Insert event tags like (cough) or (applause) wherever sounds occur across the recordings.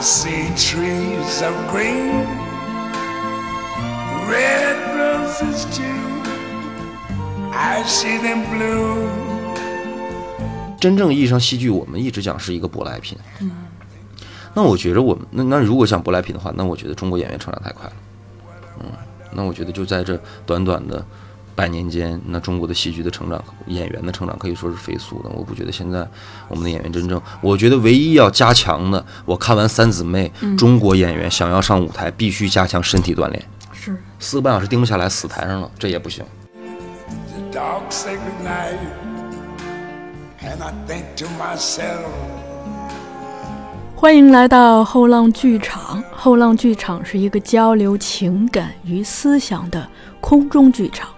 See trees of green, red roses too. I see them bloom. 真正意义上戏剧，我们一直讲是一个舶来品。嗯，那我觉得我们那那如果讲舶来品的话，那我觉得中国演员成长太快了。嗯，那我觉得就在这短短的百年间，那中国的戏剧的成长，演员的成长可以说是飞速的。我不觉得现在我们的演员真正，我觉得唯一要加强的，我看完三姊妹，中国演员想要上舞台，必须加强身体锻炼。是四个半小时盯不下来，死台上了，这也不行。Dogs say goodnight, and I think to myself. 欢迎来到后浪剧场。后浪剧场是一个交流情感与思想的空中剧场。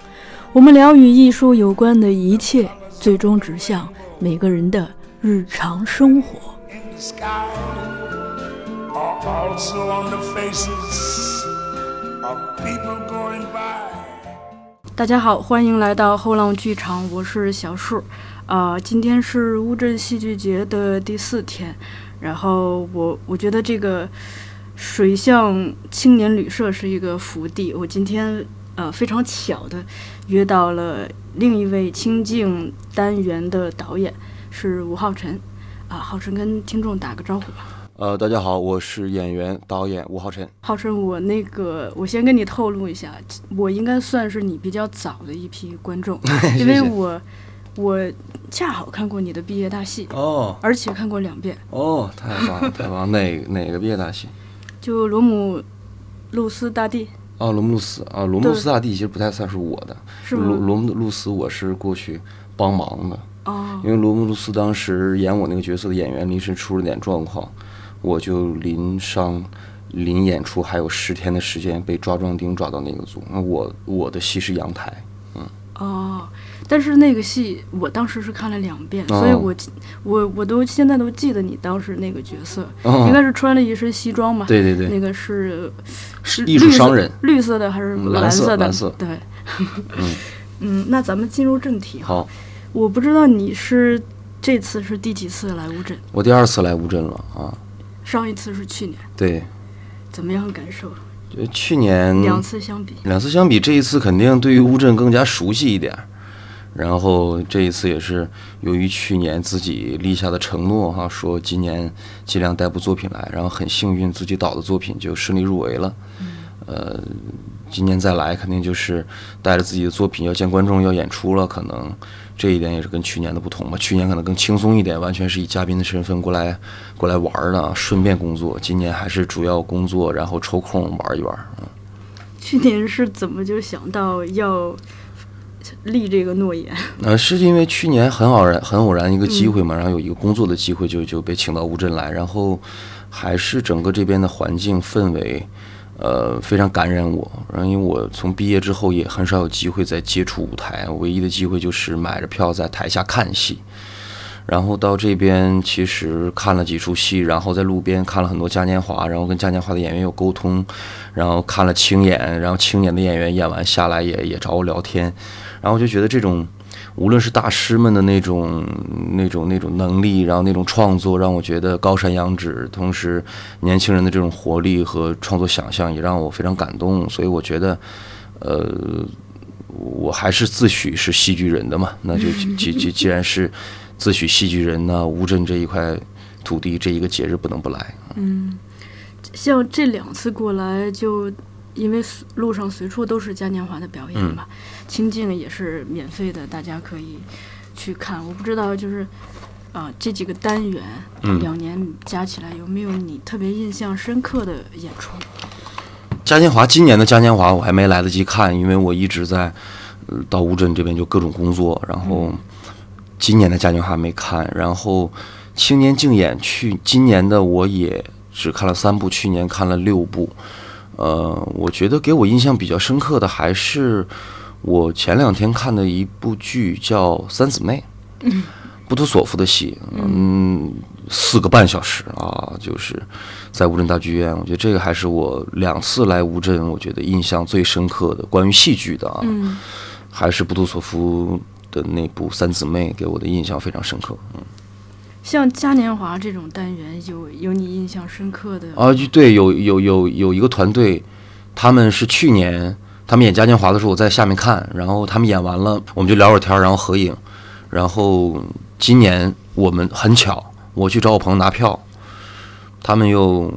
我们聊与艺术有关的一切，最终指向每个人的日常生活。in the sky are also on the faces of people going by. 大家好，欢迎来到后浪剧场，我是小树。啊、今天是乌镇戏剧节的第四天，然后我我觉得这个水象青年旅社是一个福地。我今天呃非常巧的约到了另一位清静单元的导演，是吴昊辰。啊，浩辰跟听众打个招呼吧。呃，大家好，我是演员导演吴昊辰。浩辰，我那个，我先跟你透露一下，我应该算是你比较早的一批观众，(laughs) 因为我我恰好看过你的毕业大戏，哦而且看过两遍，哦，太棒了太棒！哪哪个毕业大戏？就罗姆路斯大帝哦，罗姆路斯啊，罗姆路斯大帝其实不太算是我的，是吗？罗罗姆路斯我是过去帮忙的，哦因为罗姆路斯当时演我那个角色的演员临时出了点状况，我就临上临演出还有十天的时间被抓壮丁抓到那个组。那我我的戏是阳台，嗯哦，但是那个戏我当时是看了两遍，哦所以我记我我都现在都记得你当时那个角色，哦应该是穿了一身西装吧？对对对那个是是艺术商人。绿色的还是嗯蓝色色的？蓝色对，(laughs) 嗯，那咱们进入正题哈。好，我不知道你是这次是第几次来乌镇，我第二次来乌镇了啊，上一次是去年，对，怎么样感受？就去年两次相比，两次相比，这一次肯定对于乌镇更加熟悉一点儿。然后这一次也是由于去年自己立下的承诺哈，说今年尽量带部作品来，然后很幸运自己导的作品就顺利入围了。呃，今年再来肯定就是带着自己的作品要见观众要演出了，可能这一点也是跟去年的不同吧。去年可能更轻松一点，完全是以嘉宾的身份过来过来玩儿的，顺便工作。今年还是主要工作，然后抽空玩一玩。嗯去年是怎么就想到要立这个诺言？(laughs) 呃，是因为去年很偶然、很偶然一个机会嘛，然后有一个工作的机会就，就被请到乌镇来，然后还是整个这边的环境氛围，呃，非常感染我。然后因为我从毕业之后也很少有机会再接触舞台，唯一的机会就是买着票在台下看戏。然后到这边其实看了几出戏，然后在路边看了很多嘉年华，然后跟嘉年华的演员有沟通，然后看了青演，然后青年的演员演完下来也也找我聊天，然后我就觉得这种无论是大师们的那种那种那种能力，然后那种创作，让我觉得高山仰止，同时年轻人的这种活力和创作想象也让我非常感动，所以我觉得，呃。我还是自诩是戏剧人的嘛，那就既既既然是自诩戏剧人呢，乌镇这一块土地这一个节日不能不来。嗯像这两次过来，就因为路上随处都是嘉年华的表演嘛，清静也是免费的，大家可以去看。我不知道就是。啊、这几个单元、嗯两年加起来有没有你特别印象深刻的演出？嘉年华今年的嘉年华我还没来得及看，因为我一直在呃到乌镇这边就各种工作，然后今年的嘉年华没看，然后青年竞演去今年的我也只看了三部，去年看了六部，呃，我觉得给我印象比较深刻的还是我前两天看的一部剧叫《三姊妹》。嗯布图索夫的戏，嗯，四个半小时啊，就是在乌镇大剧院，我觉得这个还是我两次来乌镇，我觉得印象最深刻的关于戏剧的啊，嗯，还是布图索夫的那部《三姊妹》给我的印象非常深刻。嗯，像嘉年华这种单元，有有你印象深刻的？啊，就对，有有有有一个团队，他们是去年他们演嘉年华的时候，我在下面看，然后他们演完了，我们就聊会儿天儿，然后合影。然后今年我们很巧，我去找我朋友拿票，他们又，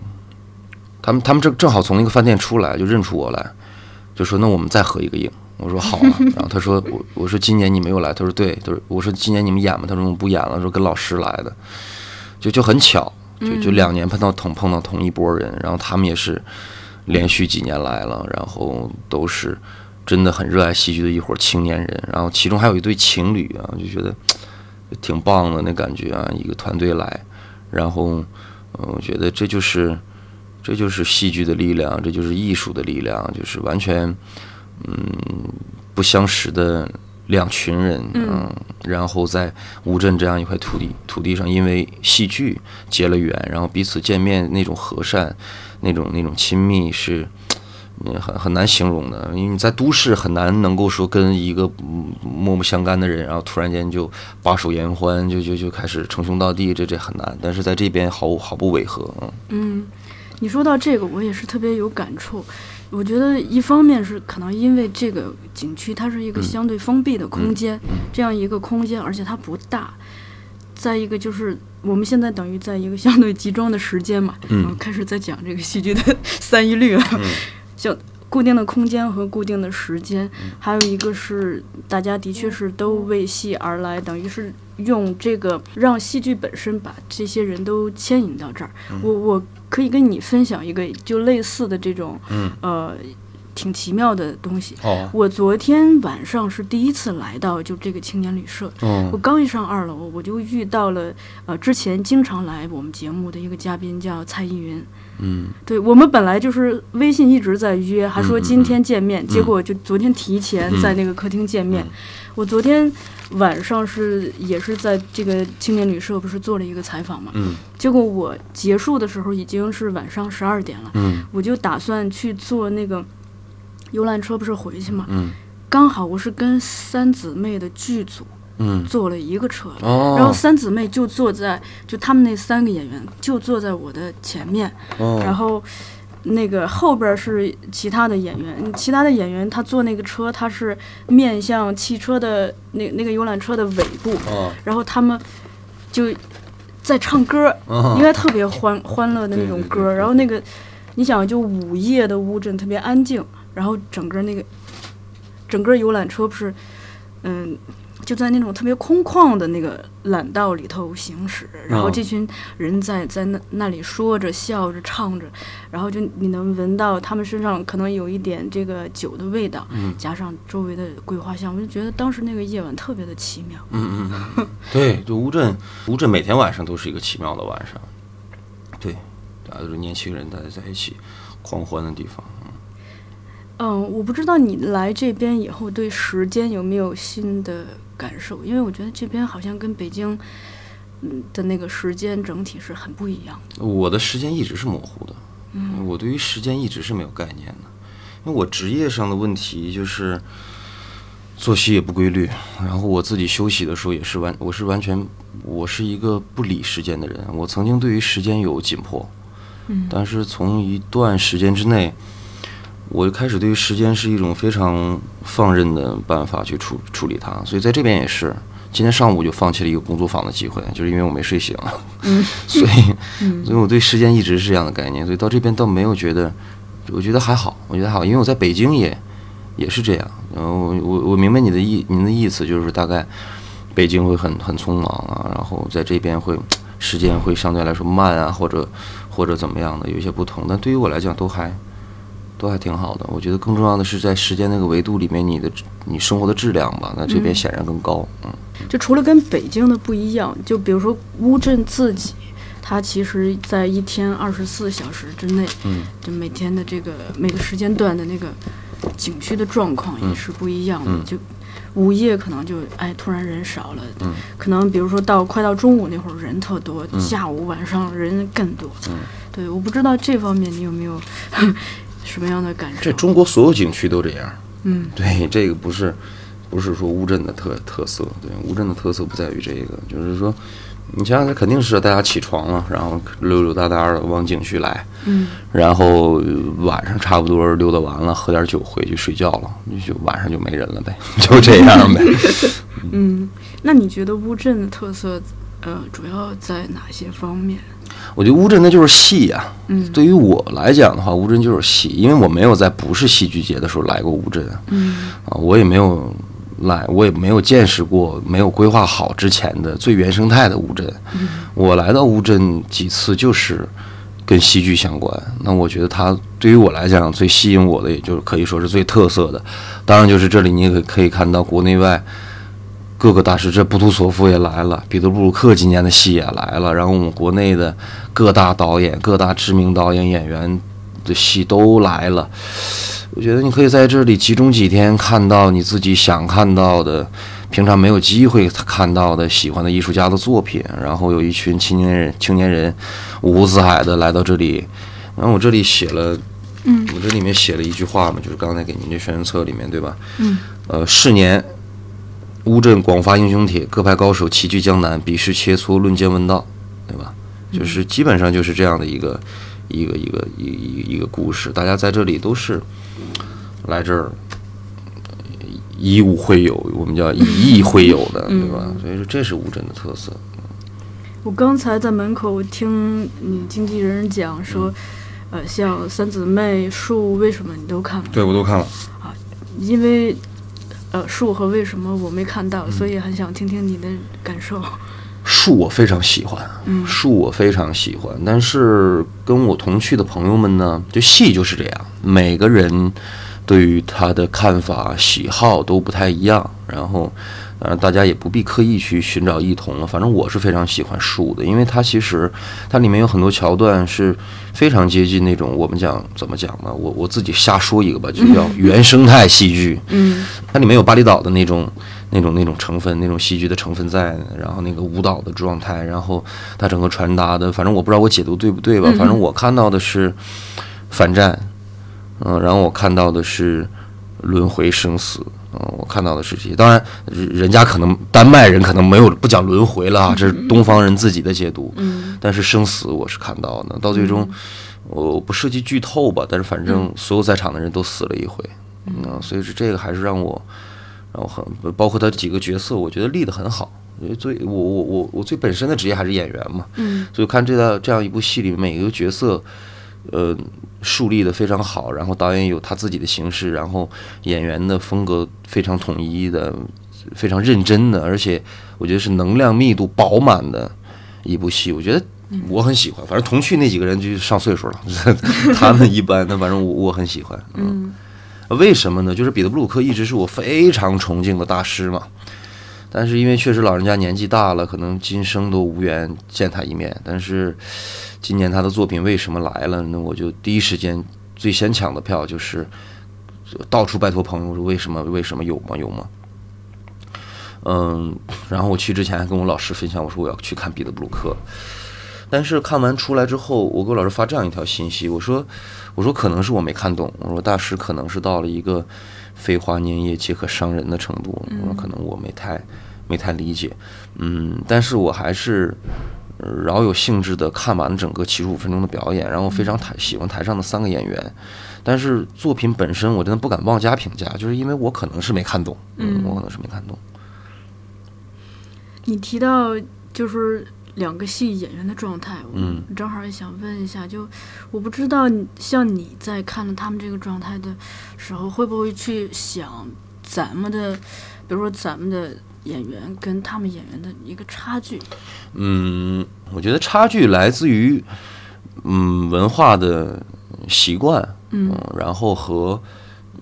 他们他们正 (laughs) 正好从那个饭店出来，就认出我来，就说那我们再合一个影。我说好啊，然后他说我我说今年你没有来，他说对，他说我说今年你们演吗？他说我不演了，说跟老师来的，就就很巧，就就两年碰到同碰到同一波人，然后他们也是连续几年来了，然后都是真的很热爱戏剧的一伙青年人，然后其中还有一对情侣啊，就觉得 (tsk) 挺棒的那感觉啊，一个团队来，然后嗯，我觉得这就是这就是戏剧的力量，这就是艺术的力量，就是完全。嗯，不相识的两群人，嗯，然后在乌镇这样一块土地土地上，因为戏剧结了缘，然后彼此见面那种和善，那种那种亲密是，很很难形容的。因为你在都市很难能够说跟一个默不相干的人，然后突然间就把手言欢，就就就开始称兄道弟，这这很难。但是在这边毫毫不违和，嗯。嗯，你说到这个，我也是特别有感触。我觉得一方面是可能因为这个景区它是一个相对封闭的空间，这样一个空间，而且它不大。再一个就是我们现在等于在一个相对集中的时间嘛，嗯，开始在讲这个戏剧的 (laughs) 三一律了，就固定的空间和固定的时间，还有一个是大家的确是都为戏而来，等于是用这个让戏剧本身把这些人都牵引到这儿。我我。可以跟你分享一个就类似的这种，呃，挺奇妙的东西。我昨天晚上是第一次来到就这个青年旅社，我刚一上二楼，我就遇到了呃之前经常来我们节目的一个嘉宾叫蔡依云。嗯，对我们本来就是微信一直在约，还说今天见面，结果就昨天提前在那个客厅见面。我昨天。晚上是也是在这个青年旅社，不是做了一个采访嘛？嗯。结果我结束的时候已经是晚上十二点了。嗯。我就打算去坐那个游览车，不是回去嘛？嗯。刚好我是跟三姊妹的剧组，嗯，坐了一个车。哦。然后三姊妹就坐在，就他们那三个演员就坐在我的前面。哦。然后。那个后边是其他的演员，其他的演员他坐那个车，他是面向汽车的那那个游览车的尾部，然后他们就在唱歌，应该特别欢欢乐的那种歌。然后那个你想，就午夜的乌镇特别安静，然后整个那个整个游览车不是，嗯。就在那种特别空旷的那个缆道里头行驶，然后这群人在在那那里说着、笑着、唱着，然后就你能闻到他们身上可能有一点这个酒的味道，嗯加上周围的桂花香，我就觉得当时那个夜晚特别的奇妙。嗯嗯，对，就乌镇，乌镇每天晚上都是一个奇妙的晚上，对，大家都是年轻人，大家在一起狂欢的地方。嗯，我不知道你来这边以后对时间有没有新的。感受，因为我觉得这边好像跟北京，嗯的那个时间整体是很不一样的。我的时间一直是模糊的，嗯，我对于时间一直是没有概念的，因为我职业上的问题就是作息也不规律，然后我自己休息的时候也是完，我是完全，我是一个不理时间的人。我曾经对于时间有紧迫，嗯，但是从一段时间之内。我开始对于时间是一种非常放任的办法去处处理它，所以在这边也是，今天上午就放弃了一个工作坊的机会，就是因为我没睡醒，嗯，(laughs) 所以，所以我对时间一直是这样的概念，所以到这边倒没有觉得，我觉得还好，我觉得还好，因为我在北京也也是这样，然后我我我明白你的意您的意思，就是大概北京会很很匆忙啊，然后在这边会时间会相对来说慢啊，或者或者怎么样的有一些不同，但对于我来讲都还。都还挺好的，我觉得更重要的是在时间那个维度里面，你的你生活的质量吧，那这边显然更高。嗯，就除了跟北京的不一样，就比如说乌镇自己，它其实在一天二十四小时之内，嗯，就每天的这个每个时间段的那个景区的状况也是不一样的。就午夜可能就哎突然人少了，嗯，可能比如说到快到中午那会儿人特多，下午晚上人更多。嗯，对，我不知道这方面你有没有。什么样的感受？这中国所有景区都这样。嗯，对，这个不是，不是说乌镇的特特色，对，乌镇的特色不在于这个，就是说，你想想，肯定是大家起床了，然后溜溜达达的往景区来，嗯，然后晚上差不多溜达完了，喝点酒回去睡觉了，就晚上就没人了呗，(laughs) 就这样呗。嗯，那你觉得乌镇的特色，呃，主要在哪些方面？我觉得乌镇那就是戏呀、嗯对于我来讲的话，乌镇就是戏，因为我没有在不是戏剧节的时候来过乌镇嗯啊，我也没有来，我也没有见识过没有规划好之前的最原生态的乌镇。我来到乌镇几次就是跟戏剧相关，那我觉得它对于我来讲最吸引我的，也就是可以说是最特色的。当然，就是这里你也可以可以看到国内外各个大师，这布图索夫也来了，彼得布鲁克今年的戏也来了，然后我们国内的各大导演、各大知名导演、演员的戏都来了。我觉得你可以在这里集中几天，看到你自己想看到的，平常没有机会看到的喜欢的艺术家的作品，然后有一群青年人、青年人五湖四海的来到这里。然后我这里写了，嗯，我这里面写了一句话嘛，就是刚才给您这宣传册里面，对吧？嗯，呃，是年乌镇广发英雄帖，各派高手齐聚江南，比试切磋，论剑问道，对吧？就是基本上就是这样的一个一个一个一一一个故事，大家在这里都是来这儿呃以武会友，我们叫以艺会友的，对吧？所以说这是乌镇的特色。我刚才在门口听你经纪人讲说，呃，像三姊妹、树为什么你都看了？对，我都看了啊。因为呃，树和为什么我没看到，所以很想听听你的感受。树我非常喜欢，嗯树我非常喜欢，但是跟我同去的朋友们呢，就戏就是这样，每个人对于他的看法、喜好都不太一样，然后。呃，大家也不必刻意去寻找异同了。反正我是非常喜欢树的，因为它其实它里面有很多桥段是非常接近那种我们讲怎么讲嘛，我我自己瞎说一个吧，就叫 (laughs) 原生态戏剧。嗯它里面有巴厘岛的那种、那种、那种成分，那种戏剧的成分在，然后那个舞蹈的状态，然后它整个传达的，反正我不知道我解读对不对吧，反正我看到的是反战，嗯、然后我看到的是轮回生死。嗯，我看到的是这些。当然，人人家可能丹麦人可能没有不讲轮回了啊，这是东方人自己的解读。嗯。但是生死我是看到的，到最终，我不涉及剧透吧，但是反正所有在场的人都死了一回，嗯，所以是这个还是让我，让我很包括他几个角色，我觉得立得很好。因为最我我我我最本身的职业还是演员嘛，嗯。所以看这样这样一部戏里每一个角色，呃，树立的非常好，然后导演有他自己的形式，然后演员的风格非常统一的，非常认真的，而且我觉得是能量密度饱满的一部戏，我觉得我很喜欢。反正同去那几个人就上岁数了，(laughs) 他们一般，但反正我我很喜欢。嗯为什么呢？就是彼得布鲁克一直是我非常崇敬的大师嘛。但是因为确实老人家年纪大了，可能今生都无缘见他一面。但是今年他的作品为什么来了那？我就第一时间最先抢的票就是到处拜托朋友说为什么为什么有吗有吗？嗯，然后我去之前还跟我老师分享，我说我要去看彼得布鲁克。但是看完出来之后，我给我老师发这样一条信息，我说我说可能是我没看懂，我说大师可能是到了一个飞花粘叶皆可伤人的程度，我说可能我没太没太理解，嗯，但是我还是呃饶有兴致的看完了整个七十五分钟的表演，然后非常台喜欢台上的三个演员，但是作品本身我真的不敢妄加评价，就是因为我可能是没看懂，嗯，我可能是没看懂。你提到就是两个戏演员的状态，嗯，正好也想问一下，就我不知道像你在看了他们这个状态的时候，会不会去想咱们的，比如说咱们的演员跟他们演员的一个差距？嗯，我觉得差距来自于嗯文化的习惯，嗯然后和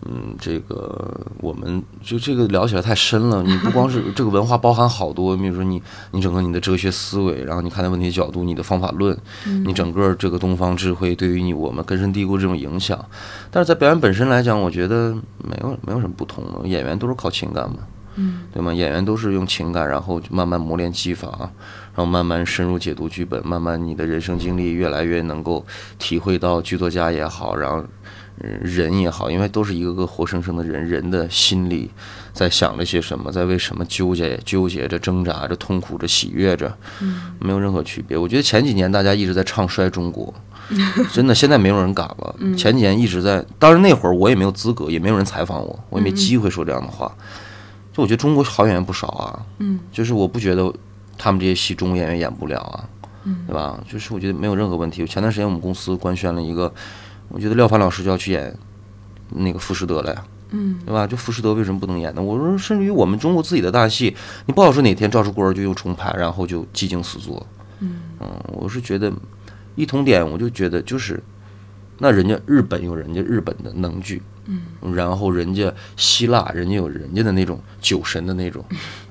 嗯这个我们就这个聊起来太深了。你不光是 (laughs) 这个文化包含好多，比如说你你整个你的哲学思维，然后你看待问题的角度，你的方法论，嗯你整个这个东方智慧对于你我们根深蒂固这种影响。但是在表演本身来讲，我觉得没有没有什么不同的，演员都是靠情感嘛。嗯对吗？演员都是用情感，然后慢慢磨练技法，然后慢慢深入解读剧本，慢慢你的人生经历越来越能够体会到剧作家也好，然后呃人也好，因为都是一个个活生生的人，人的心里在想着些什么，在为什么纠结、纠结着、挣扎着、痛苦着、喜悦着，没有任何区别。我觉得前几年大家一直在唱衰中国，真的，现在没有人敢了。前几年一直在，当然那会儿我也没有资格，也没有人采访我，我也没机会说这样的话。就我觉得中国好演员不少啊，嗯，就是我不觉得他们这些戏中国演员演不了啊，嗯，对吧？就是我觉得没有任何问题。前段时间我们公司官宣了一个，我觉得廖凡老师就要去演那个浮士德了呀，嗯，对吧？就浮士德为什么不能演呢？我说，甚至于我们中国自己的大戏，你不好说哪天赵树国就又重拍，然后就技惊四座，嗯我是觉得一同点，我就觉得就是，那人家日本有人家日本的能剧，嗯，然后人家希腊人家有人家的那种酒神的那种，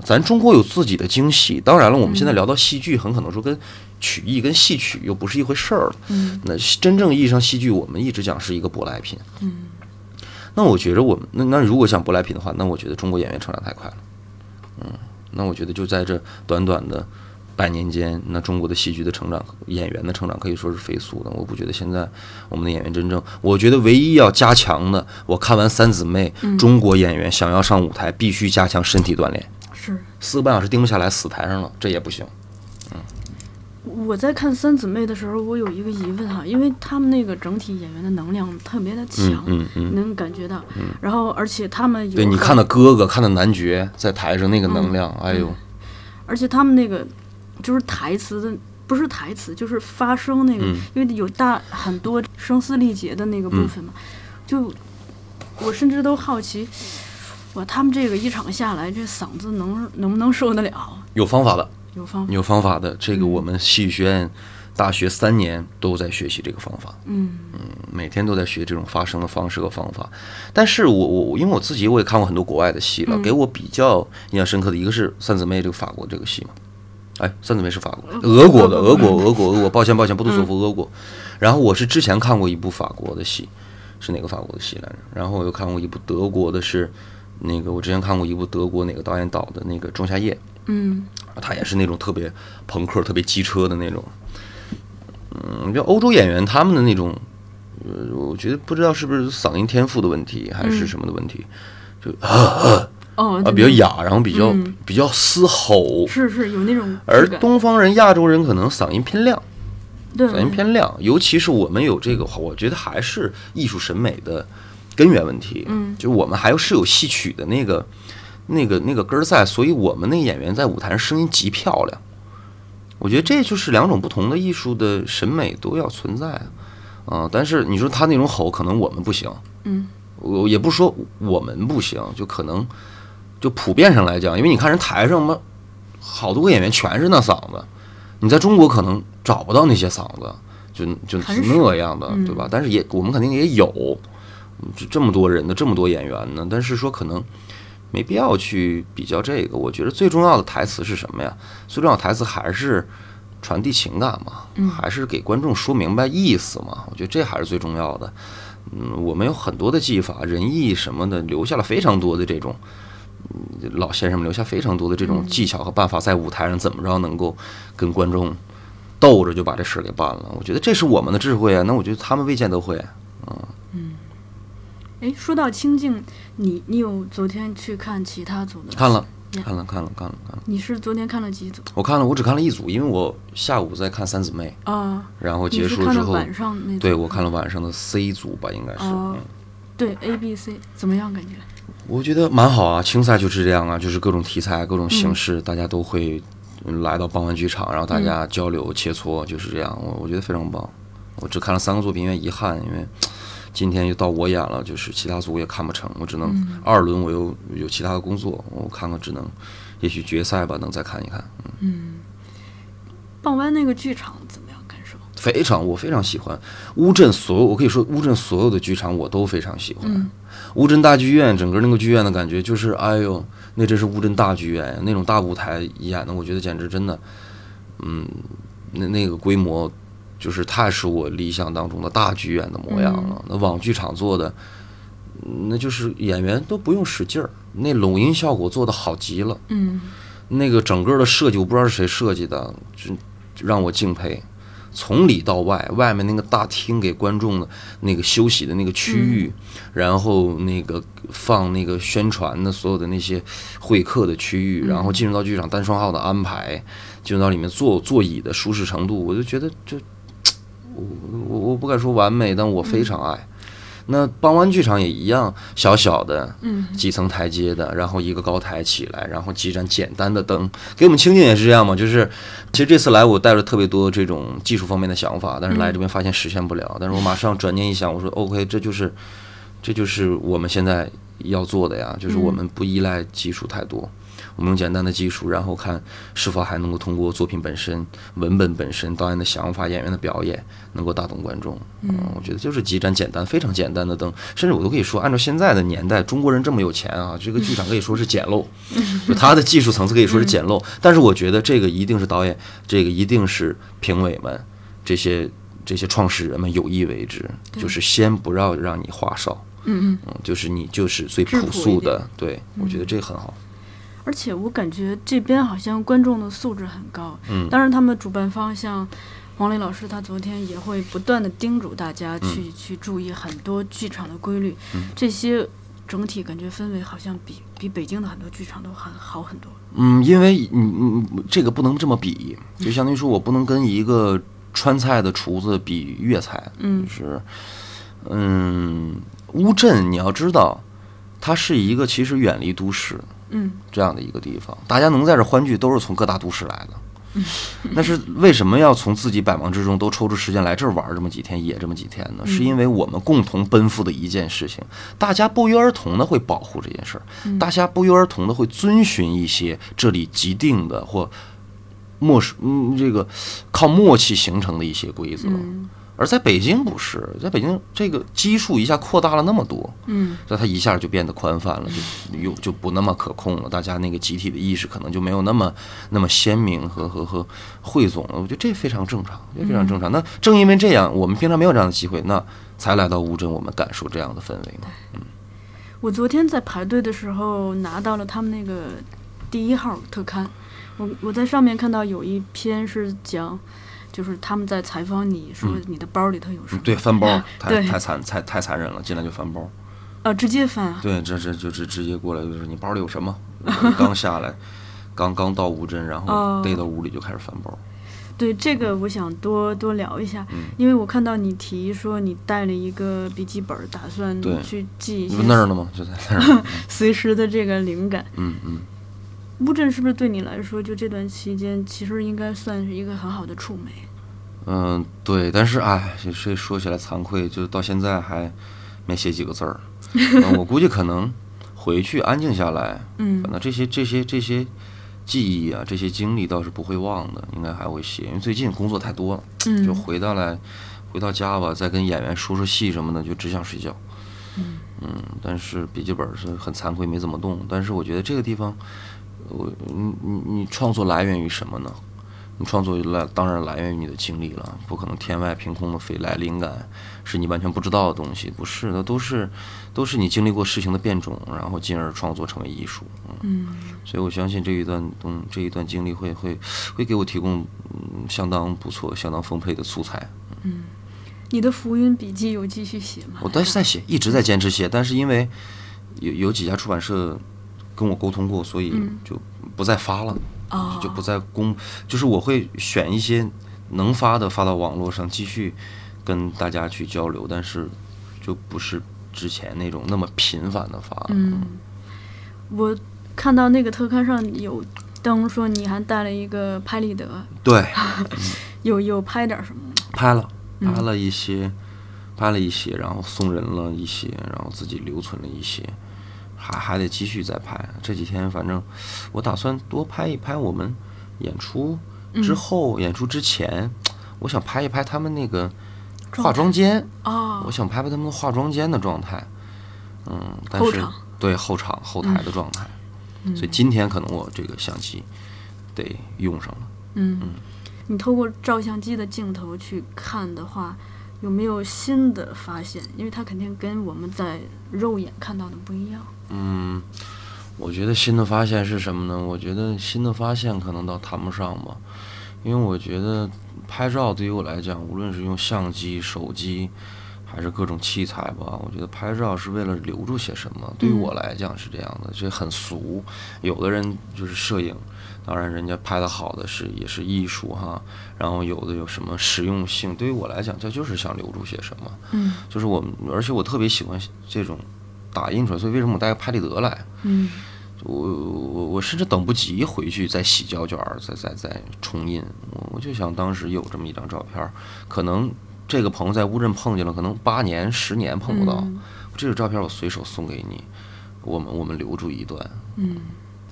咱中国有自己的京戏。当然了，我们现在聊到戏剧，很可能说跟曲艺跟戏曲又不是一回事儿了。嗯，那真正意义上戏剧，我们一直讲是一个舶来品。嗯，那我觉着我们那那如果讲舶来品的话，那我觉得中国演员成长太快了。嗯，那我觉得就在这短短的百年间，那中国的戏剧的成长，演员的成长可以说是飞速的。我不觉得现在我们的演员真正，我觉得唯一要加强的，我看完三姊妹，中国演员想要上舞台，必须加强身体锻炼。是。四个半小时盯不下来，死台上了，这也不行。嗯我在看三姊妹的时候，我有一个疑问哈，因为他们那个整体演员的能量特别的强，嗯嗯能感觉到。然后，而且他们有对你看到哥哥，看到男爵在台上那个能量，哎呦，而且他们那个就是台词的，不是台词，就是发声那个，嗯因为有大很多声嘶力竭的那个部分嘛，就我甚至都好奇，哇，他们这个一场下来，这嗓子能能不能受得了？有方法的，有方法？有方法的。这个我们戏剧学院大学三年都在学习这个方法。嗯每天都在学这种发声的方式和方法。但是我我因为我自己我也看过很多国外的戏了，给我比较印象深刻的一个是三姊妹这个法国这个戏嘛。哎，三姊妹是法国、俄国的，俄国、俄国、俄国，抱歉抱歉，不杜索夫俄国。然后我是之前看过一部法国的戏，是哪个法国的戏来着？然后我又看过一部德国的是，那个我之前看过一部德国哪个导演导的那个《仲夏夜》，嗯他也是那种特别朋克、特别机车的那种。嗯，就欧洲演员他们的那种，呃，我觉得不知道是不是嗓音天赋的问题，还是什么的问题，就啊 (laughs) 哦，啊比较哑，然后比较、嗯比较嘶吼。是是有那种而东方人、亚洲人可能嗓音偏亮，对嗓音偏亮，尤其是我们有这个，我觉得还是艺术审美的根源问题。嗯就我们还有是有戏曲的那个、那个、那个根儿在，所以我们那个演员在舞台上声音极漂亮。我觉得这就是两种不同的艺术的审美都要存在啊、啊但是你说他那种吼，可能我们不行。嗯我也不是说我们不行，就可能就普遍上来讲，因为你看人台上嘛，好多个演员全是那嗓子，你在中国可能找不到那些嗓子，就就那样的，嗯对吧？但是也我们肯定也有，就这么多人的这么多演员呢，但是说可能没必要去比较这个。我觉得最重要的台词是什么呀？最重要的台词还是传递情感嘛，嗯还是给观众说明白意思嘛。我觉得这还是最重要的。嗯，我们有很多的技法、仁义什么的，留下了非常多的这种，嗯，老先生们留下非常多的这种技巧和办法，在舞台上怎么着能够跟观众斗着就把这事儿给办了。我觉得这是我们的智慧啊，那我觉得他们未见得会。哎，说到清静，你你有昨天去看其他组的？看了，呀看了，看了，看了，看了。你是昨天看了几组我看了，我只看了一组，因为我下午在看三姊妹，啊？然后结束之后，晚上那？对我看了晚上的 C 组吧，应该是。对 A、B、C 怎么样？感觉？我觉得蛮好啊，青赛就是这样啊，就是各种题材、各种形式，嗯大家都会嗯来到傍晚剧场，然后大家交流切磋，就是这样。我我觉得非常棒。我只看了三个作品，因为遗憾，因为今天又到我演了，就是其他组也看不成，我只能嗯二轮我又有其他的工作，我看看只能也许决赛吧，能再看一看。嗯，傍湾那个剧场怎么样？非常我非常喜欢乌镇所有，我可以说乌镇所有的剧场我都非常喜欢。嗯乌镇大剧院整个那个剧院的感觉就是，哎呦，那真是乌镇大剧院呀！那种大舞台演的，我觉得简直真的，嗯，那那个规模就是太是我理想当中的大剧院的模样了。那网剧场做的，嗯那就是演员都不用使劲儿，那拢音效果做的好极了。嗯那个整个的设计，我不知道是谁设计的，就就让我敬佩。从里到外，外面那个大厅给观众的那个休息的那个区域，然后那个放那个宣传的所有的那些会客的区域，然后进入到剧场单双号的安排，进入到里面坐座椅的舒适程度，我就觉得这，我我我不敢说完美，但我非常爱。那傍湾剧场也一样，小小的，嗯，几层台阶的，然后一个高台起来，然后几盏简单的灯，给我们清静也是这样嘛。就是，其实这次来我带了特别多这种技术方面的想法，但是来这边发现实现不了。但是我马上转念一想，我说 OK，这就是，这就是我们现在要做的呀，就是我们不依赖技术太多。我们用简单的技术，然后看是否还能够通过作品本身、文本本身、导演的想法、演员的表演，能够打动观众。嗯，我觉得就是几盏简单、非常简单的灯，甚至我都可以说，按照现在的年代，中国人这么有钱啊，这个剧场可以说是简陋，(laughs) 就它的技术层次可以说是简陋。但是我觉得这个一定是导演，这个一定是评委们这些这些创始人们有意为之，就是先不要让你花哨。嗯嗯。嗯，就是你就是最朴朴素的，对我觉得这很好。而且我感觉这边好像观众的素质很高。嗯当然他们主办方像黄磊老师，他昨天也会不断的叮嘱大家去、嗯去注意很多剧场的规律。这些整体感觉氛围好像比比北京的很多剧场都很好很多。嗯，因为嗯嗯，这个不能这么比，就相当于说我不能跟一个川菜的厨子比粤菜，嗯就是嗯，乌镇你要知道，它是一个其实远离都市嗯这样的一个地方，大家能在这欢聚都是从各大都市来的。那是为什么要从自己百忙之中都抽出时间来这儿玩儿这么几天，野这么几天呢？是因为我们共同奔赴的一件事情，大家不约而同的会保护这件事儿，大家不约而同的会遵循一些这里既定的或默识嗯这个靠默契形成的一些规则。嗯而在北京不是，在北京这个基数一下扩大了那么多，嗯那它一下就变得宽泛了，就又就不那么可控了。大家那个集体的意识可能就没有那么那么鲜明和和和汇总了。我觉得这非常正常，这非常正常。那正因为这样，我们平常没有这样的机会，那才来到乌镇，我们感受这样的氛围嘛。我昨天在排队的时候拿到了他们那个第一号特刊，我我在上面看到有一篇是讲，就是他们在采访你说你的包里头有什么，对，翻包 (laughs) 太对太残太太残忍了，进来就翻包。呃，直接翻啊，对，这这就直直接过来就是你包里有什么？刚下来，刚刚到乌镇，然后哦逮到屋里就开始翻包。对这个我想多多聊一下，嗯因为我看到你提说你带了一个笔记本，打算去记一些那儿呢吗？就在那儿。(laughs) 随时的这个灵感。嗯嗯。乌镇是不是对你来说，就这段期间，其实应该算是一个很好的触媒？嗯，对，但是哎，这这说起来惭愧，就到现在还没写几个字儿。(laughs) 嗯我估计可能回去安静下来，嗯可能这些这些这些记忆啊，这些经历倒是不会忘的，应该还会写。因为最近工作太多了，嗯，就回到来回到家吧，再跟演员说说戏什么的，就只想睡觉。嗯但是笔记本是很惭愧，没怎么动。但是我觉得这个地方，我你你你创作来源于什么呢？你创作来当然来源于你的经历了，不可能天外凭空的飞来灵感，是你完全不知道的东西，不是那，都是都是你经历过事情的变种，然后进而创作成为艺术。嗯，嗯所以我相信这一段东这一段经历会会会给我提供嗯相当不错、相当丰沛的素材。嗯你的浮云笔记有继续写吗？我但是在写，一直在坚持写，但是因为有有几家出版社跟我沟通过，所以就不再发了，哦。就不再公，就是我会选一些能发的发到网络上，继续跟大家去交流，但是就不是之前那种那么频繁的发。嗯，我看到那个特刊上有登说你还带了一个拍立得，对，有有拍点什么吗？拍了，拍了一些，拍了一些，然后送人了一些，然后自己留存了一些，还还得继续再拍。这几天反正我打算多拍一拍我们演出之后，演出之前，我想拍一拍他们那个化妆间，哦我，想拍拍他们化妆间的状态。嗯，但是后对后场后台的状态，所以今天可能我这个相机得用上了。嗯，你透过照相机的镜头去看的话，有没有新的发现？因为它肯定跟我们在肉眼看到的不一样。嗯，我觉得新的发现是什么呢？我觉得新的发现可能倒谈不上吧，因为我觉得拍照对于我来讲，无论是用相机、手机，还是各种器材吧，我觉得拍照是为了留住些什么。对于我来讲是这样的，这很俗。有的人就是摄影，当然人家拍的好的是也是艺术哈。然后有的有什么实用性，对于我来讲，这就是想留住些什么。嗯，就是我们，而且我特别喜欢这种打印出来，所以为什么我带个拍立得来？嗯。我我我甚至等不及回去再洗胶卷，再再再重印。我我就想当时有这么一张照片，可能这个朋友在乌镇碰见了，可能八年十年碰不到。这个照片我随手送给你，我们我们留住一段。嗯，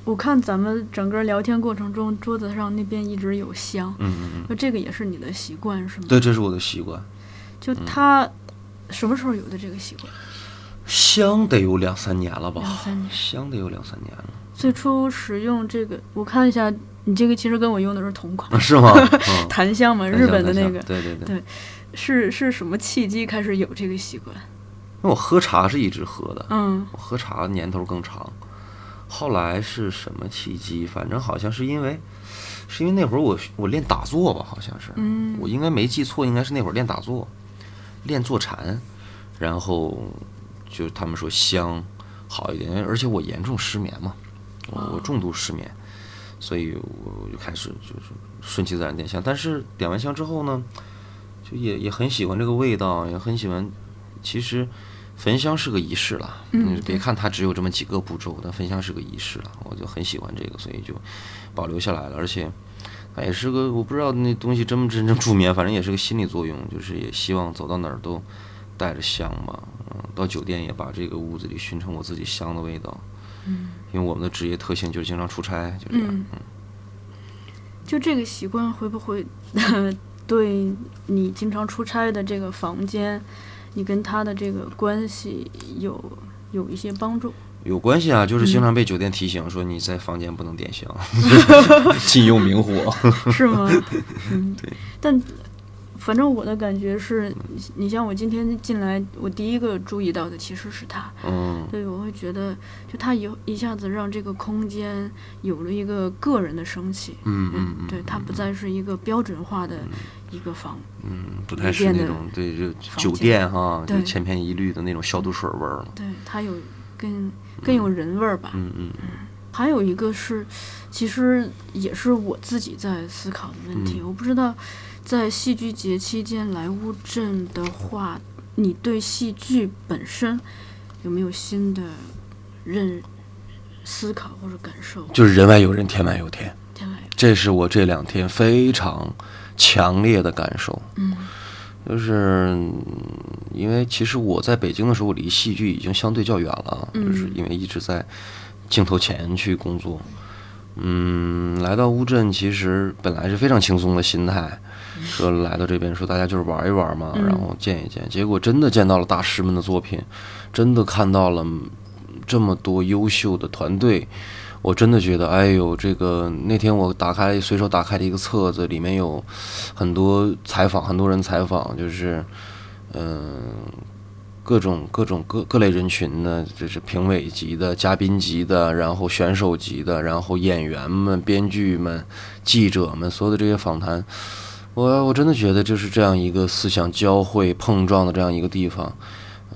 我看咱们整个聊天过程中，桌子上那边一直有香。嗯嗯嗯。那这个也是你的习惯是吗？对，这是我的习惯。就他什么时候有的这个习惯？香得有两三年了吧？两三年，香得有两三年了。最初使用这个，我看一下，你这个其实跟我用的是同款，(laughs) 是吗？(laughs) 檀香嘛，日本的那个。对对对。对，是是什么契机开始有这个习惯？因为我喝茶是一直喝的，嗯，我喝茶年头更长。后来是什么契机？反正好像是因为，是因为那会儿我我练打坐吧，好像是，嗯，我应该没记错，应该是那会儿练打坐，练坐禅，然后。就他们说香好一点，而且我严重失眠嘛，我我重度失眠，所以我就开始就是顺其自然点香。但是点完香之后呢，就也也很喜欢这个味道，也很喜欢。其实焚香是个仪式了，嗯，别看它只有这么几个步骤，但焚香是个仪式了，我就很喜欢这个，所以就保留下来了。而且它也是个我不知道那东西真不真正助眠，反正也是个心理作用，就是也希望走到哪儿都带着香嘛。嗯，到酒店也把这个屋子里熏成我自己香的味道。嗯，因为我们的职业特性就是经常出差，就这样。嗯，就这个习惯会不会 (laughs) 对你经常出差的这个房间，你跟他的这个关系有有一些帮助？有关系啊，就是经常被酒店提醒说你在房间不能点香 (laughs) (laughs) 禁用明火。是吗？嗯，对，但。反正我的感觉是，你像我今天进来，我第一个注意到的其实是他。嗯。对，我会觉得，就他一一下子让这个空间有了一个个人的生气。嗯嗯嗯。对，它不再是一个标准化的一个房。嗯，不太是那种对就酒店哈，就千篇一律的那种消毒水味儿了。对，它有更更有人味儿吧。嗯嗯嗯。还有一个是，其实也是我自己在思考的问题，我不知道。在戏剧节期间来乌镇的话，你对戏剧本身有没有新的认思考或者感受？就是人外有人，天外有天。天外，这是我这两天非常强烈的感受。嗯，就是因为其实我在北京的时候，离戏剧已经相对较远了，就是因为一直在镜头前去工作。嗯，来到乌镇，其实本来是非常轻松的心态。说来到这边，说大家就是玩一玩嘛，然后见一见。结果真的见到了大师们的作品，真的看到了这么多优秀的团队。我真的觉得，哎呦，这个那天我打开随手打开的一个册子，里面有很多采访，很多人采访，就是嗯，各种各种各各类人群呢，就是评委级的、嘉宾级的，然后选手级的，然后演员们、编剧们、记者们，所有的这些访谈。我我真的觉得就是这样一个思想交汇碰撞的这样一个地方，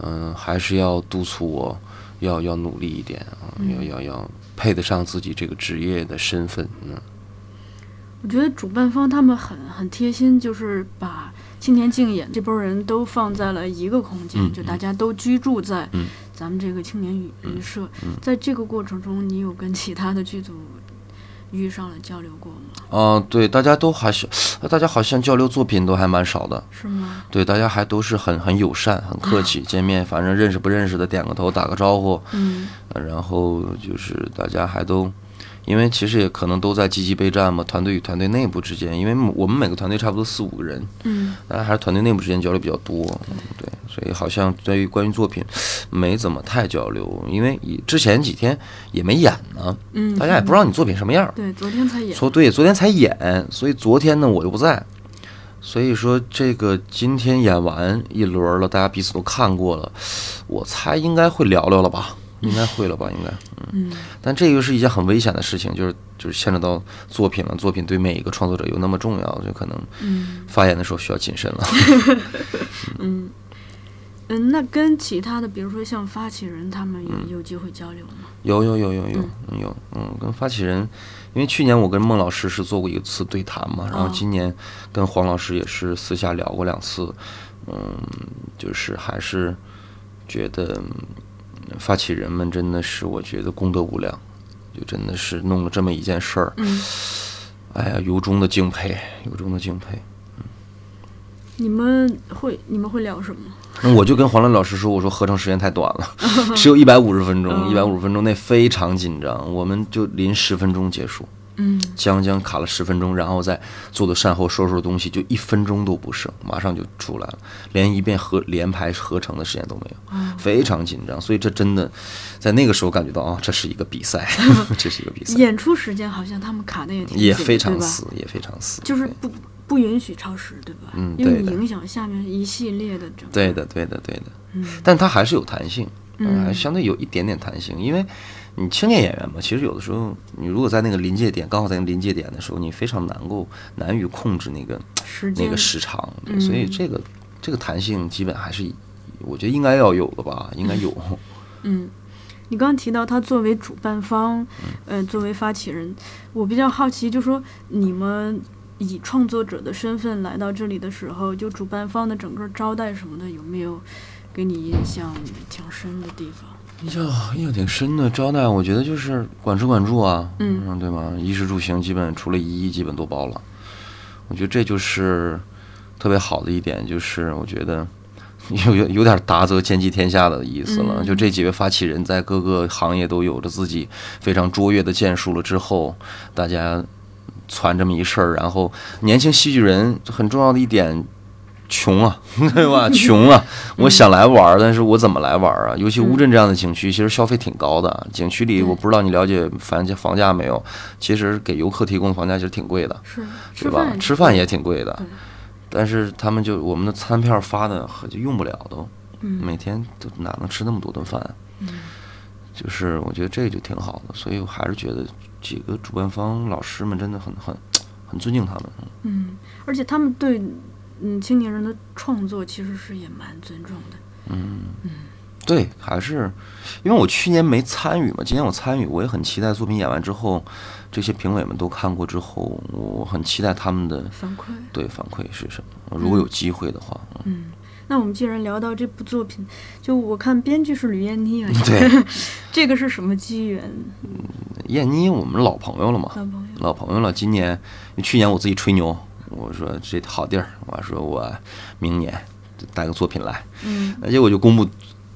嗯，还是要督促我，要要努力一点啊，要要要配得上自己这个职业的身份。嗯，我觉得主办方他们很很贴心，就是把青年竞演这波人都放在了一个空间，就大家都居住在咱们这个青年旅社。在这个过程中，你有跟其他的剧组？遇上了交流过吗？啊，对，大家都还是，大家好像交流作品都还蛮少的，是吗？对，大家还都是很很友善、很客气，(laughs) 见面反正认识不认识的点个头、打个招呼，嗯，然后就是大家还都。因为其实也可能都在积极备战嘛，团队与团队内部之间，因为我们每个团队差不多四五个人，嗯，大家还是团队内部之间交流比较多，对，所以好像对于关于作品没怎么太交流，因为之前几天也没演呢，嗯，大家也不知道你作品什么样，对，昨天才演，昨对昨天才演，所以昨天呢我又不在，所以说这个今天演完一轮了，大家彼此都看过了，我猜应该会聊聊了吧。应该会了吧？应该，嗯。但这个是一件很危险的事情，就是就是牵扯到作品了。作品对每一个创作者有那么重要，就可能发言的时候需要谨慎了。(laughs) 嗯嗯，那跟其他的，比如说像发起人，他们有有机会交流吗？有有有有有有，嗯，跟发起人，因为去年我跟孟老师是做过一次对谈嘛，然后今年跟黄老师也是私下聊过两次，嗯，就是还是觉得发起人们真的是，我觉得功德无量，就真的是弄了这么一件事儿，嗯，哎呀，由衷的敬佩，由衷的敬佩。你们会你们会聊什么？那我就跟黄磊老师说，我说合成时间太短了，(laughs) 只有一百五十分钟，一百五十分钟内非常紧张，我们就临十分钟结束，嗯，将将卡了十分钟，然后再做的善后收拾东西，就一分钟都不剩，马上就出来了，连一遍合连排合成的时间都没有，非常紧张，所以这真的在那个时候感觉到啊，这是一个比赛，(laughs) 这是一个比赛。演出时间好像他们卡的也挺也非常死，也非常死，就是不。不允许超时，对吧？嗯，因为影响下面一系列的整。对的，对的，对的。嗯，但它还是有弹性，嗯，还相对有一点点弹性，因为你青年演员嘛，其实有的时候你如果在那个临界点，刚好在那个临界点的时候，你非常难够难于控制那个那个时长，所以这个这个弹性基本还是我觉得应该要有的吧，应该有。嗯，你刚刚提到他作为主办方，呃，作为发起人，我比较好奇，就说你们。以创作者的身份来到这里的时候，就主办方的整个招待什么的，有没有给你印象挺深的地方？印象印象挺深的招待，我觉得就是管吃管住啊，嗯，对吗？衣食住行基本除了衣基本都包了。我觉得这就是特别好的一点，就是我觉得有有有点达则兼济天下的意思了。就这几位发起人在各个行业都有着自己非常卓越的建树了之后，大家。传这么一事儿，然后年轻戏剧人很重要的一点，穷啊，(laughs) 对吧？穷啊！我想来玩，但是我怎么来玩啊？尤其乌镇这样的景区，其实消费挺高的。景区里，我不知道你了解房价房价没有？其实给游客提供的房价其实挺贵的，是，吧？吃饭也挺贵的，但是他们就我们的餐票发的就用不了都，每天都哪能吃那么多顿饭？就是我觉得这就挺好的，所以我还是觉得。几个主办方老师们真的很很很尊敬他们，嗯，而且他们对嗯青年人的创作其实是也蛮尊重的，嗯嗯，对，还是因为我去年没参与嘛，今年我参与，我也很期待作品演完之后，这些评委们都看过之后，我很期待他们的反馈，对反馈是什么？如果有机会的话，嗯。那我们既然聊到这部作品，就我看编剧是吕燕妮啊，对，(laughs) 这个是什么机缘？燕妮，我们老朋友了嘛，老朋友，老朋友了。今年，去年我自己吹牛，我说这好地儿，我说我明年带个作品来，嗯，那结果就公布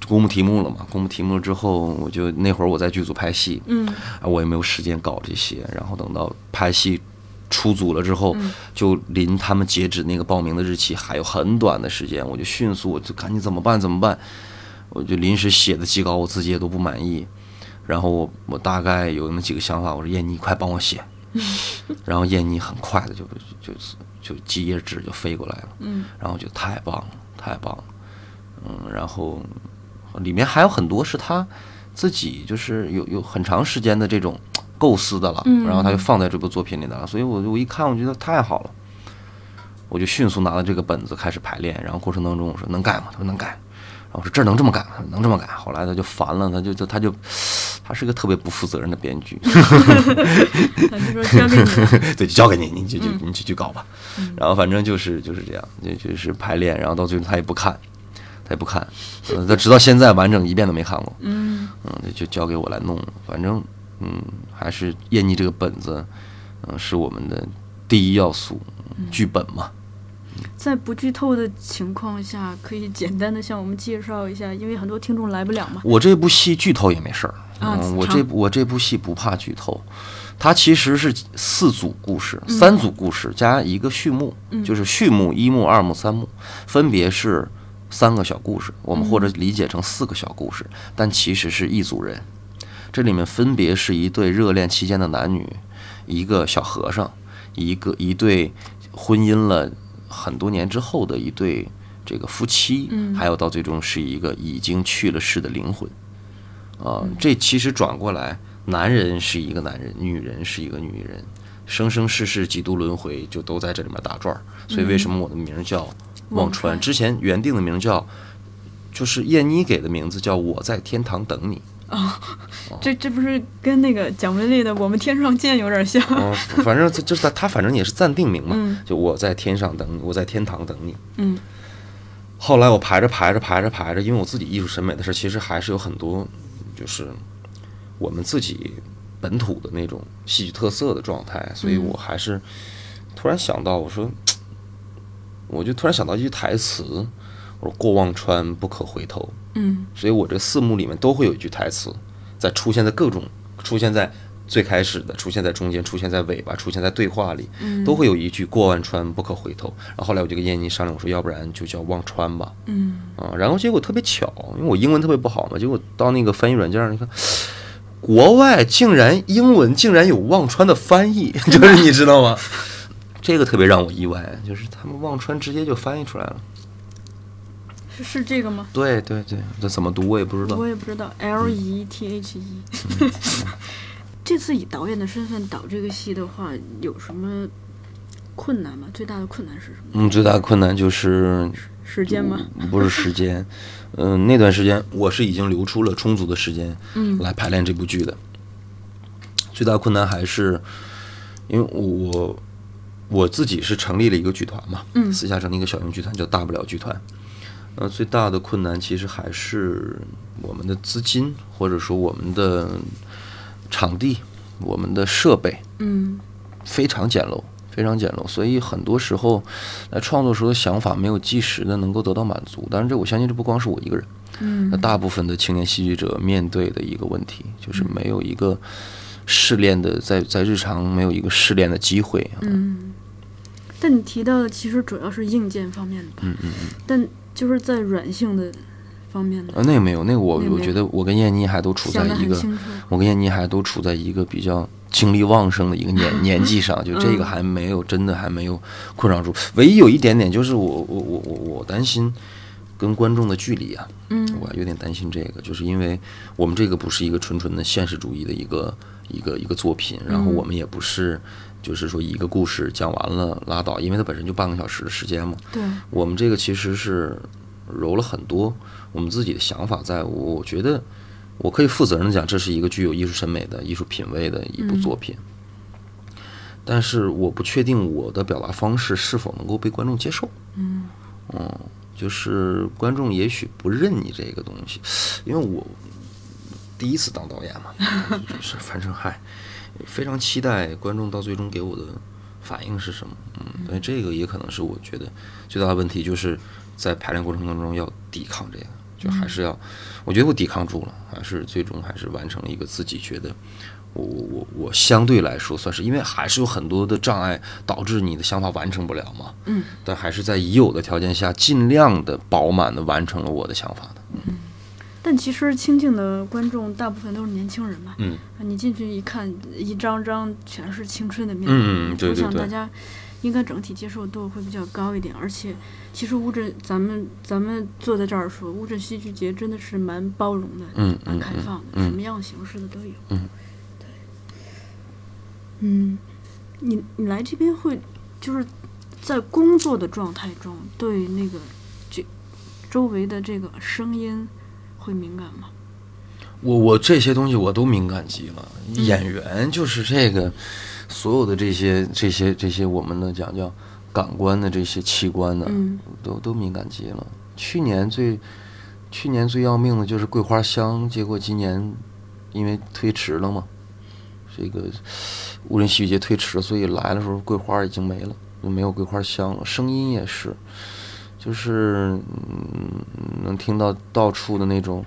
公布题目了嘛。公布题目了之后，我就那会儿我在剧组拍戏，嗯，我也没有时间搞这些，然后等到拍戏。出组了之后，就临他们截止那个报名的日期还有很短的时间，我就迅速，我就赶紧怎么办？怎么办？我就临时写的几稿，我自己也都不满意。然后我我大概有那么几个想法，我说燕妮，快帮我写。(laughs) 然后燕妮很快的就就就几页纸就飞过来了。嗯。然后我觉得太棒了，太棒了。嗯，然后里面还有很多是他自己就是有有很长时间的这种。构思的了，然后他就放在这部作品里的了，所以我我一看，我觉得太好了，我就迅速拿了这个本子开始排练，然后过程当中我说能改吗？他说能改，我说这儿能这么改吗？能这么改。后来他就烦了，他就就他就他是个特别不负责任的编剧 (laughs) (laughs) 他就说交给你，(laughs) 对，就交给你，你就就你就去搞吧。然后反正就是就是这样，就就是排练，然后到最后他也不看，他也不看，他直到现在完整一遍都没看过。嗯嗯，就交给我来弄，反正。嗯，还是燕妮这个本子，嗯，是我们的第一要素，剧本嘛。在不剧透的情况下，可以简单的向我们介绍一下，因为很多听众来不了嘛。我这部戏剧透也没事儿，嗯，我这我这部戏不怕剧透，它其实是四组故事，三组故事加一个序幕，就是序幕、一幕、二幕、三幕，分别是三个小故事，我们或者理解成四个小故事，但其实是一组人。这里面分别是一对热恋期间的男女，一个小和尚，一个一对婚姻了很多年之后的一对这个夫妻，还有到最终是一个已经去了世的灵魂。啊，这其实转过来，男人是一个男人，女人是一个女人，生生世世几度轮回，就都在这里面打转儿。所以为什么我的名儿叫忘忘川之前原定的名叫，就是燕妮给的名字叫我在天堂等你。这这不是跟那个蒋雯丽的《我们天上见》有点像？哦，反正这就是他，他反正也是暂定名嘛，嗯就我在天上等你，我在天堂等你。嗯后来我排着排着排着排着，因为我自己艺术审美的事儿，其实还是有很多，就是我们自己本土的那种戏剧特色的状态，所以我还是突然想到，我说，我就突然想到一句台词，我说“过忘川不可回头”，嗯所以我这四幕里面都会有一句台词，在出现在各种，出现在最开始的，出现在中间，出现在尾巴，出现在对话里，嗯都会有一句“过万川不可回头”。然后后来我就跟燕妮商量，我说要不然就叫忘川吧，嗯啊，然后结果特别巧，因为我英文特别不好嘛，结果到那个翻译软件上，一看，国外竟然英文竟然有忘川的翻译，(laughs) 就是你知道吗？这个特别让我意外，就是他们忘川直接就翻译出来了。是是这个吗？对对对，这怎么读我也不知道我。也不知道，L E T H E。(laughs) 这次以导演的身份导这个戏的话，有什么困难吗？最大的困难是什么？嗯，最大的困难就是时间吗？不是时间，嗯、那段时间我是已经留出了充足的时间，嗯来排练这部剧的。最大困难还是因为我我自己是成立了一个剧团嘛，嗯私下成立一个小型剧团叫大不了剧团。呃，最大的困难其实还是我们的资金，或者说我们的场地、我们的设备，嗯非常简陋，非常简陋，所以很多时候在创作时候的想法没有及时的能够得到满足。当然，这我相信这不光是我一个人，嗯那大部分的青年戏剧者面对的一个问题就是没有一个试炼的，在在日常没有一个试炼的机会。啊嗯。但你提到的其实主要是硬件方面的吧？嗯嗯嗯。但就是在软性的方面的，呃，那个没有，那个我我觉得我跟燕妮还都处在一个。我跟燕妮还都处在一个比较精力旺盛的一个年 (laughs) 年纪上，就这个嗯还没有真的还没有困扰住。唯一有一点点就是我我我我我担心跟观众的距离啊，嗯我有点担心这个，就是因为我们这个不是一个纯纯的现实主义的一个一个一个作品，然后我们也不是就是说一个故事讲完了拉倒，因为它本身就半个小时的时间嘛。对，我们这个其实是揉了很多我们自己的想法在，我我觉得我可以负责任的讲，这是一个具有艺术审美的艺术品味的一部作品。但是我不确定我的表达方式是否能够被观众接受。嗯就是观众也许不认你这个东西，因为我第一次当导演嘛，就是反正嗨，非常期待观众到最终给我的反应是什么。嗯，所以这个也可能是我觉得最大的问题，就是在排练过程当中要抵抗这个，就还是要，我觉得我抵抗住了，还是最终还是完成了一个自己觉得。我我我我相对来说算是，因为还是有很多的障碍导致你的想法完成不了嘛。嗯，但还是在已有的条件下，尽量的饱满的完成了我的想法的。但其实清静的观众大部分都是年轻人嘛。嗯，啊你进去一看，一张张全是青春的面孔，嗯对对对我想大家应该整体接受度会比较高一点。而且，其实乌镇，咱们咱们坐在这儿说，乌镇戏剧节真的是蛮包容的，嗯蛮嗯开放的，嗯什么样形式的都有。嗯，对，嗯，你你来这边会就是在工作的状态中，对那个这周围的这个声音会敏感吗？我我这些东西我都敏感极了。演员就是这个，所有的这些这些这些我们的讲叫感官的这些器官呢，嗯都都敏感极了。去年最去年最要命的就是桂花香，结果今年因为推迟了嘛，这个乌镇戏剧节推迟，所以来的时候桂花已经没了，就没有桂花香了。声音也是，就是嗯，能听到到处的那种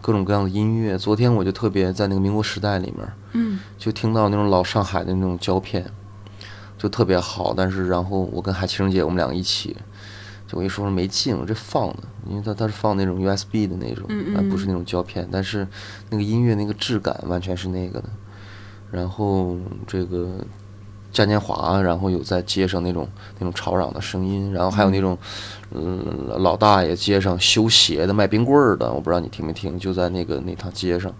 各种各样的音乐。昨天我就特别在那个民国时代里面，嗯就听到那种老上海的那种胶片，就特别好。但是然后我跟海清姐我们两个一起，就我一说没劲，我这放的，因为它它是放那种 USB 的那种，而不是那种胶片，但是那个音乐那个质感完全是那个的。然后这个嘉年华，然后有在街上那种那种吵嚷的声音，然后还有那种嗯老大爷街上修鞋的、卖冰棍儿的，我不知道你听没听，就在那个那趟街上，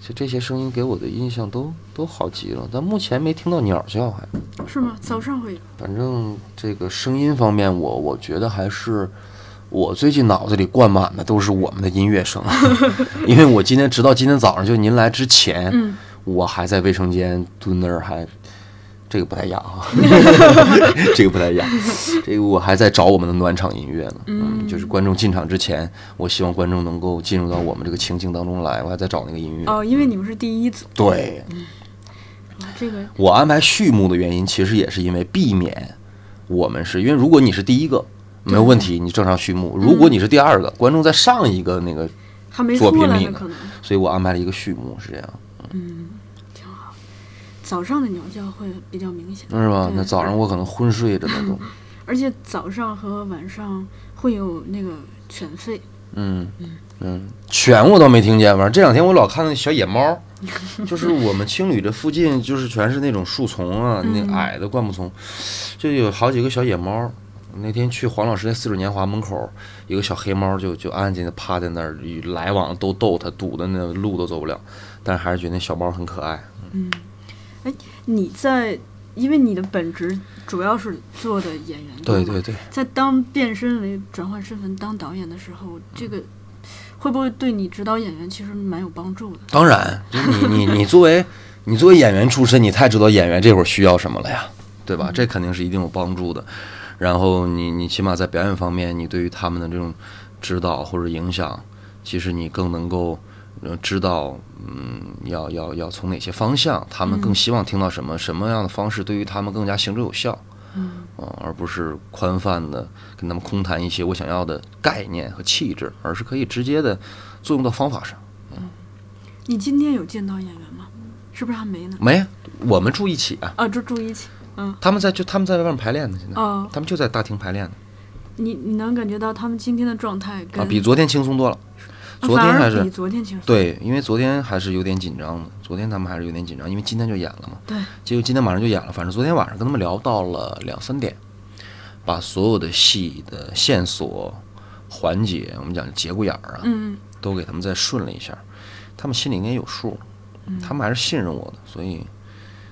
就这些声音给我的印象都都好极了，但目前没听到鸟叫还。是吗？早上会有。反正这个声音方面我，我觉得还是我最近脑子里灌满的都是我们的音乐声，(laughs) 因为我今天直到今天早上，就您来之前，嗯我还在卫生间蹲那儿，还这个不太雅啊，(laughs) 这个不太雅，这个我还在找我们的暖场音乐呢。嗯，就是观众进场之前，我希望观众能够进入到我们这个情境当中来，我还在找那个音乐。哦，因为你们是第一组，对，哇这个我安排序幕的原因，其实也是因为避免我们是因为如果你是第一个没有问题，你正常序幕；如果你是第二个，观众在上一个那个，作品里呢所以我安排了一个序幕，是这样，挺好。早上的鸟叫会比较明显，是吧？那早上我可能昏睡着呢都，(laughs) 而且早上和晚上会有那个犬吠，嗯嗯，犬我倒没听见，反正这两天我老看那小野猫，就是我们青旅这附近就是全是那种树丛啊，那矮的灌木丛，就有好几个小野猫。那天去黄老师那似水年华门口，一个小黑猫就就安静的趴在那儿，与来往都逗它，堵的那路都走不了，但是还是觉得那小猫很可爱。你在，因为你的本职主要是做的演员，对对对，在当变身为转换身份当导演的时候，这个会不会对你指导演员其实蛮有帮助的？当然，你你你 (laughs) 作为你作为演员出身，你太知道演员这会儿需要什么了呀，对吧？这肯定是一定有帮助的。然后你你起码在表演方面，你对于他们的这种指导或者影响，其实你更能够呃知道，嗯，要要要从哪些方向，他们更希望听到什么，什么样的方式对于他们更加行之有效。嗯，而不是宽泛的跟他们空谈一些我想要的概念和气质，而是可以直接的作用到方法上。嗯你今天有见到演员吗？是不是还没呢？没，我们住一起啊。啊，住住一起。嗯，他们在就他们在外面排练呢，现在、哦他们就在大厅排练呢你你能感觉到他们今天的状态跟啊，比昨天轻松多了。昨天还是比昨天轻松。对，因为昨天还是有点紧张的，昨天他们还是有点紧张，因为今天就演了嘛。对，结果今天马上就演了，反正昨天晚上跟他们聊到了两三点，把所有的戏的线索、环节，我们讲节骨眼儿啊，嗯，都给他们再顺了一下，他们心里应该有数，他们还是信任我的，所以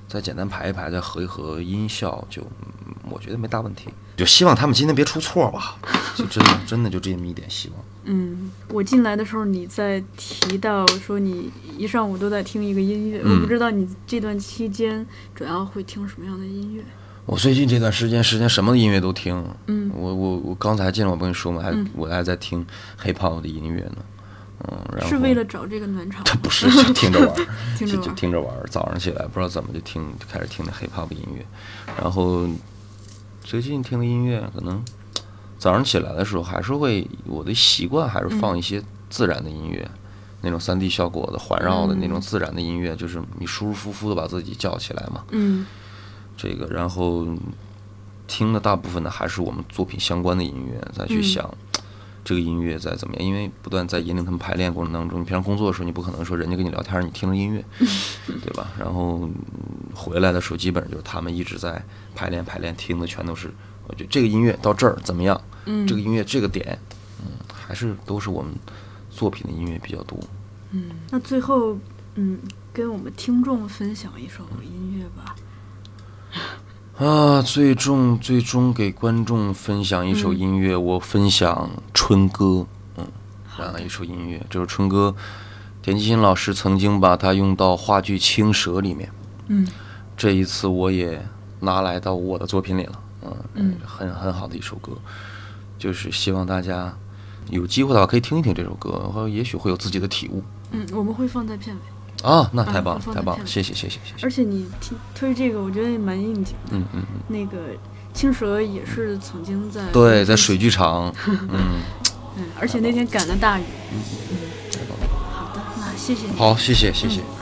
再简单排一排，再合一合音效，就嗯我觉得没大问题。就希望他们今天别出错吧，就真的真的就这么一点希望。嗯，我进来的时候你在提到说你一上午都在听一个音乐，嗯。我不知道你这段期间主要会听什么样的音乐。我最近这段时间时间什么音乐都听，嗯。我我我刚才进来我不跟你说嘛，还、嗯。我还在听 hiphop 的音乐呢，嗯，然后是为了找这个暖场，(laughs) 不是就听着玩，(laughs) 听着玩儿。就就听着玩儿。早上起来不知道怎么就听就开始听那 hiphop 音乐，然后最近听的音乐可能早上起来的时候还是会我的习惯还是放一些自然的音乐。那种三 D 效果的环绕的那种自然的音乐，就是你舒舒服服的把自己叫起来嘛。嗯这个，然后听的大部分的还是我们作品相关的音乐，再去嗯想这个音乐在怎么样，因为不断在引领他们排练过程当中，你平常工作的时候，你不可能说人家跟你聊天，你听着音乐，对吧？然后嗯回来的时候，基本上就是他们一直在排练排练，听的全都是，我觉得这个音乐到这儿怎么样？嗯，这个音乐这个点，嗯，还是都是我们作品的音乐比较多。嗯那最后嗯，跟我们听众分享一首音乐吧。啊，最终最终给观众分享一首音乐，我分享《春歌》，嗯，这样一首音乐，这首《春歌》，田基新老师曾经把它用到话剧《青蛇》里面，嗯这一次我也拿来到我的作品里了，嗯，嗯很很好的一首歌，就是希望大家有机会的话可以听一听这首歌，然后也许会有自己的体悟嗯，我们会放在片尾。啊，那太嗯棒了，太棒了，谢谢谢谢谢谢，而且你听推这个，我觉得也蛮应景的。嗯嗯嗯，那个青蛇也是曾经在对，在水剧场，(laughs) 嗯，嗯，而且那天赶了大雨。太棒了。好的，那谢谢你。好，谢谢谢谢。嗯